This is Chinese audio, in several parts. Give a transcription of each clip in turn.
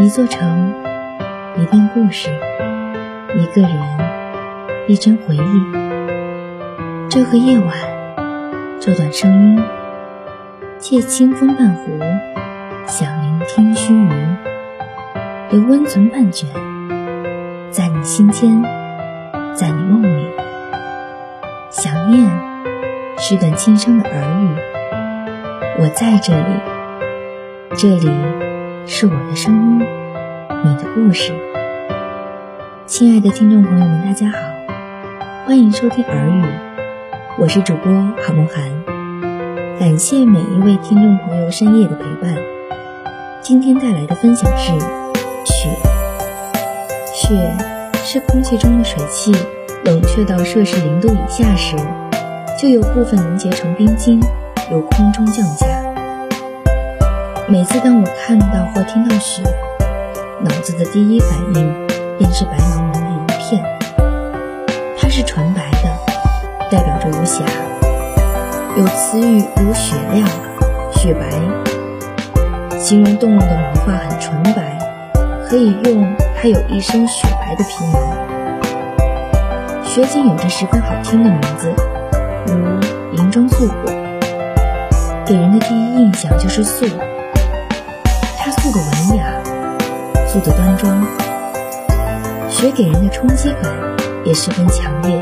一座城，一段故事，一个人，一帧回忆。这个夜晚，这段声音，借清风伴湖，想聆听须臾，留温存半卷，在你心间，在你梦里。想念是段轻声的耳语，我在这里，这里。是我的声音，你的故事。亲爱的听众朋友们，大家好，欢迎收听《耳语》，我是主播郝梦涵。感谢每一位听众朋友深夜的陪伴。今天带来的分享是：雪。雪是空气中的水汽冷却到摄氏零度以下时，就有部分凝结成冰晶，由空中降下。每次当我看到或听到雪，脑子的第一反应便是白茫茫的一片。它是纯白的，代表着无瑕，有词语如雪亮、雪白，形容动物的毛发很纯白，可以用它有一身雪白的皮毛。雪景有着十分好听的名字，如银装素裹，给人的第一印象就是素。素的文雅，素的端庄，雪给人的冲击感也十分强烈。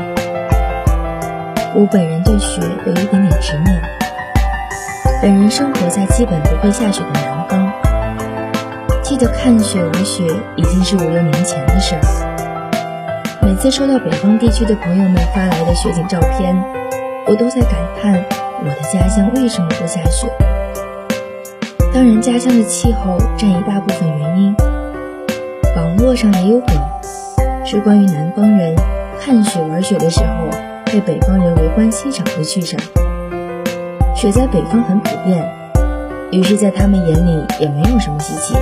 我本人对雪有一点点执念。本人生活在基本不会下雪的南方，记得看雪、玩雪已经是五六年前的事儿。每次收到北方地区的朋友们发来的雪景照片，我都在感叹我的家乡为什么不下雪。当然，家乡的气候占一大部分原因。网络上也有梗，是关于南方人看雪玩雪的时候被北方人围观欣赏的趣事。雪在北方很普遍，于是，在他们眼里也没有什么稀奇。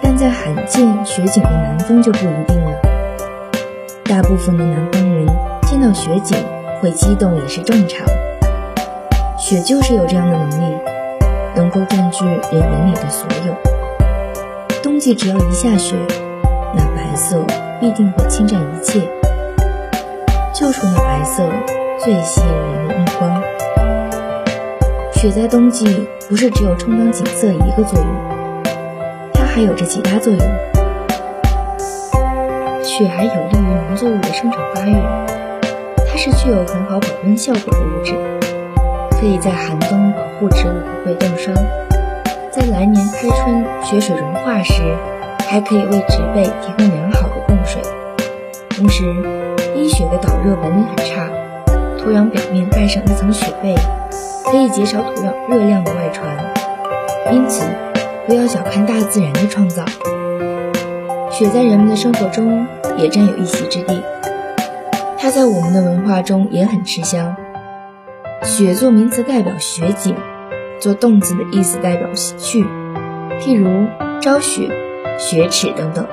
但在罕见雪景的南方就不一定了。大部分的南方人见到雪景会激动也是正常。雪就是有这样的能力。能够占据人眼里的所有。冬季只要一下雪，那白色必定会侵占一切，就冲那白色最吸引人的目光。雪在冬季不是只有充当景色一个作用，它还有着其他作用。雪还有利于农作物的生长发育，它是具有很好保温效果的物质。可以在寒冬保护植物不被冻伤，在来年开春雪水融化时，还可以为植被提供良好的供水。同时，积雪的导热本领很差，土壤表面盖上一层雪被，可以减少土壤热量的外传。因此，不要小看大自然的创造。雪在人们的生活中也占有一席之地，它在我们的文化中也很吃香。雪做名词，代表雪景；做动词的意思，代表喜去。譬如“朝雪”“雪耻”等等。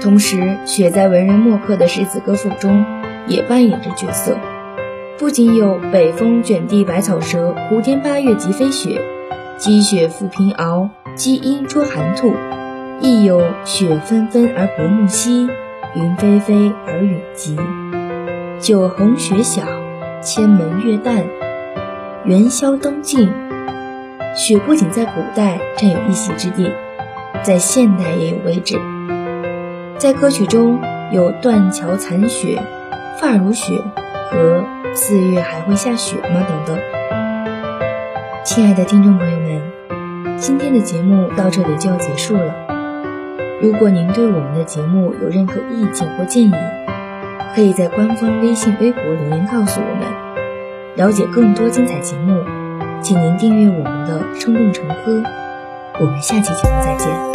同时，雪在文人墨客的诗词歌赋中也扮演着角色，不仅有“北风卷地白草折，胡天八月即飞雪”，“积雪覆平凹，积阴捉寒兔”，亦有“雪纷纷而薄暮兮，云霏霏而雨急”。九横雪小，千门月淡”。元宵灯竞，雪不仅在古代占有一席之地，在现代也有位置。在歌曲中有“断桥残雪”“发如雪”和“四月还会下雪吗”等等。亲爱的听众朋友们，今天的节目到这里就要结束了。如果您对我们的节目有任何意见或建议，可以在官方微信、微博留言告诉我们。了解更多精彩节目，请您订阅我们的《生动晨歌》。我们下期节目再见。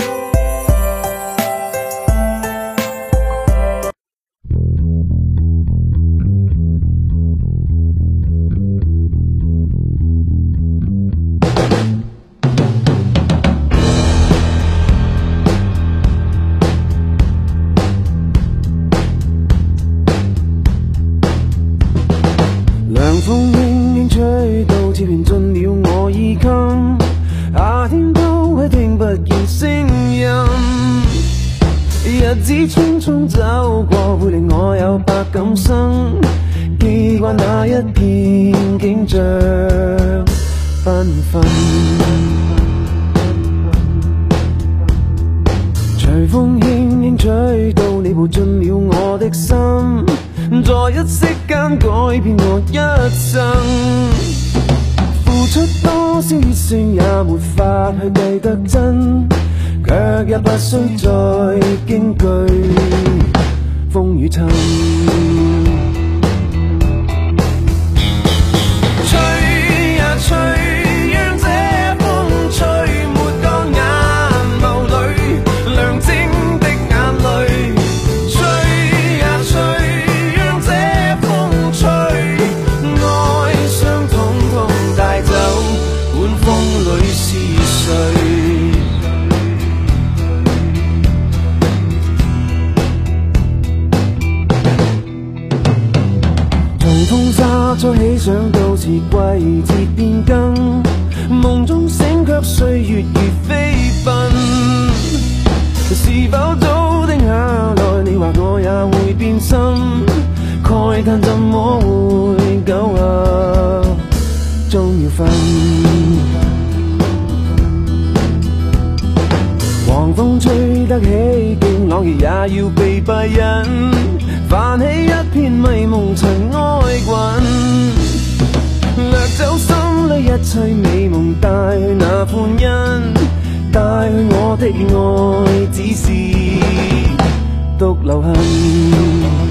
匆匆走过，会令我有百感生，记挂那一片景象缤纷。随风轻轻吹，到你步进了我的心，在一息间改变我一生。付出多少血丝，也没法去计得真。却也不需再惊惧风雨侵。想到是季节变更，梦中醒却岁月如飞奔。是否早定下来？你或我也会变心，慨叹怎么会久啊，终要分。狂风吹得起劲，朗月也要被蔽隐，泛起一片迷梦尘埃滚。掠走心里一切美梦，带去那欢欣，带去我的爱，只是独留恨。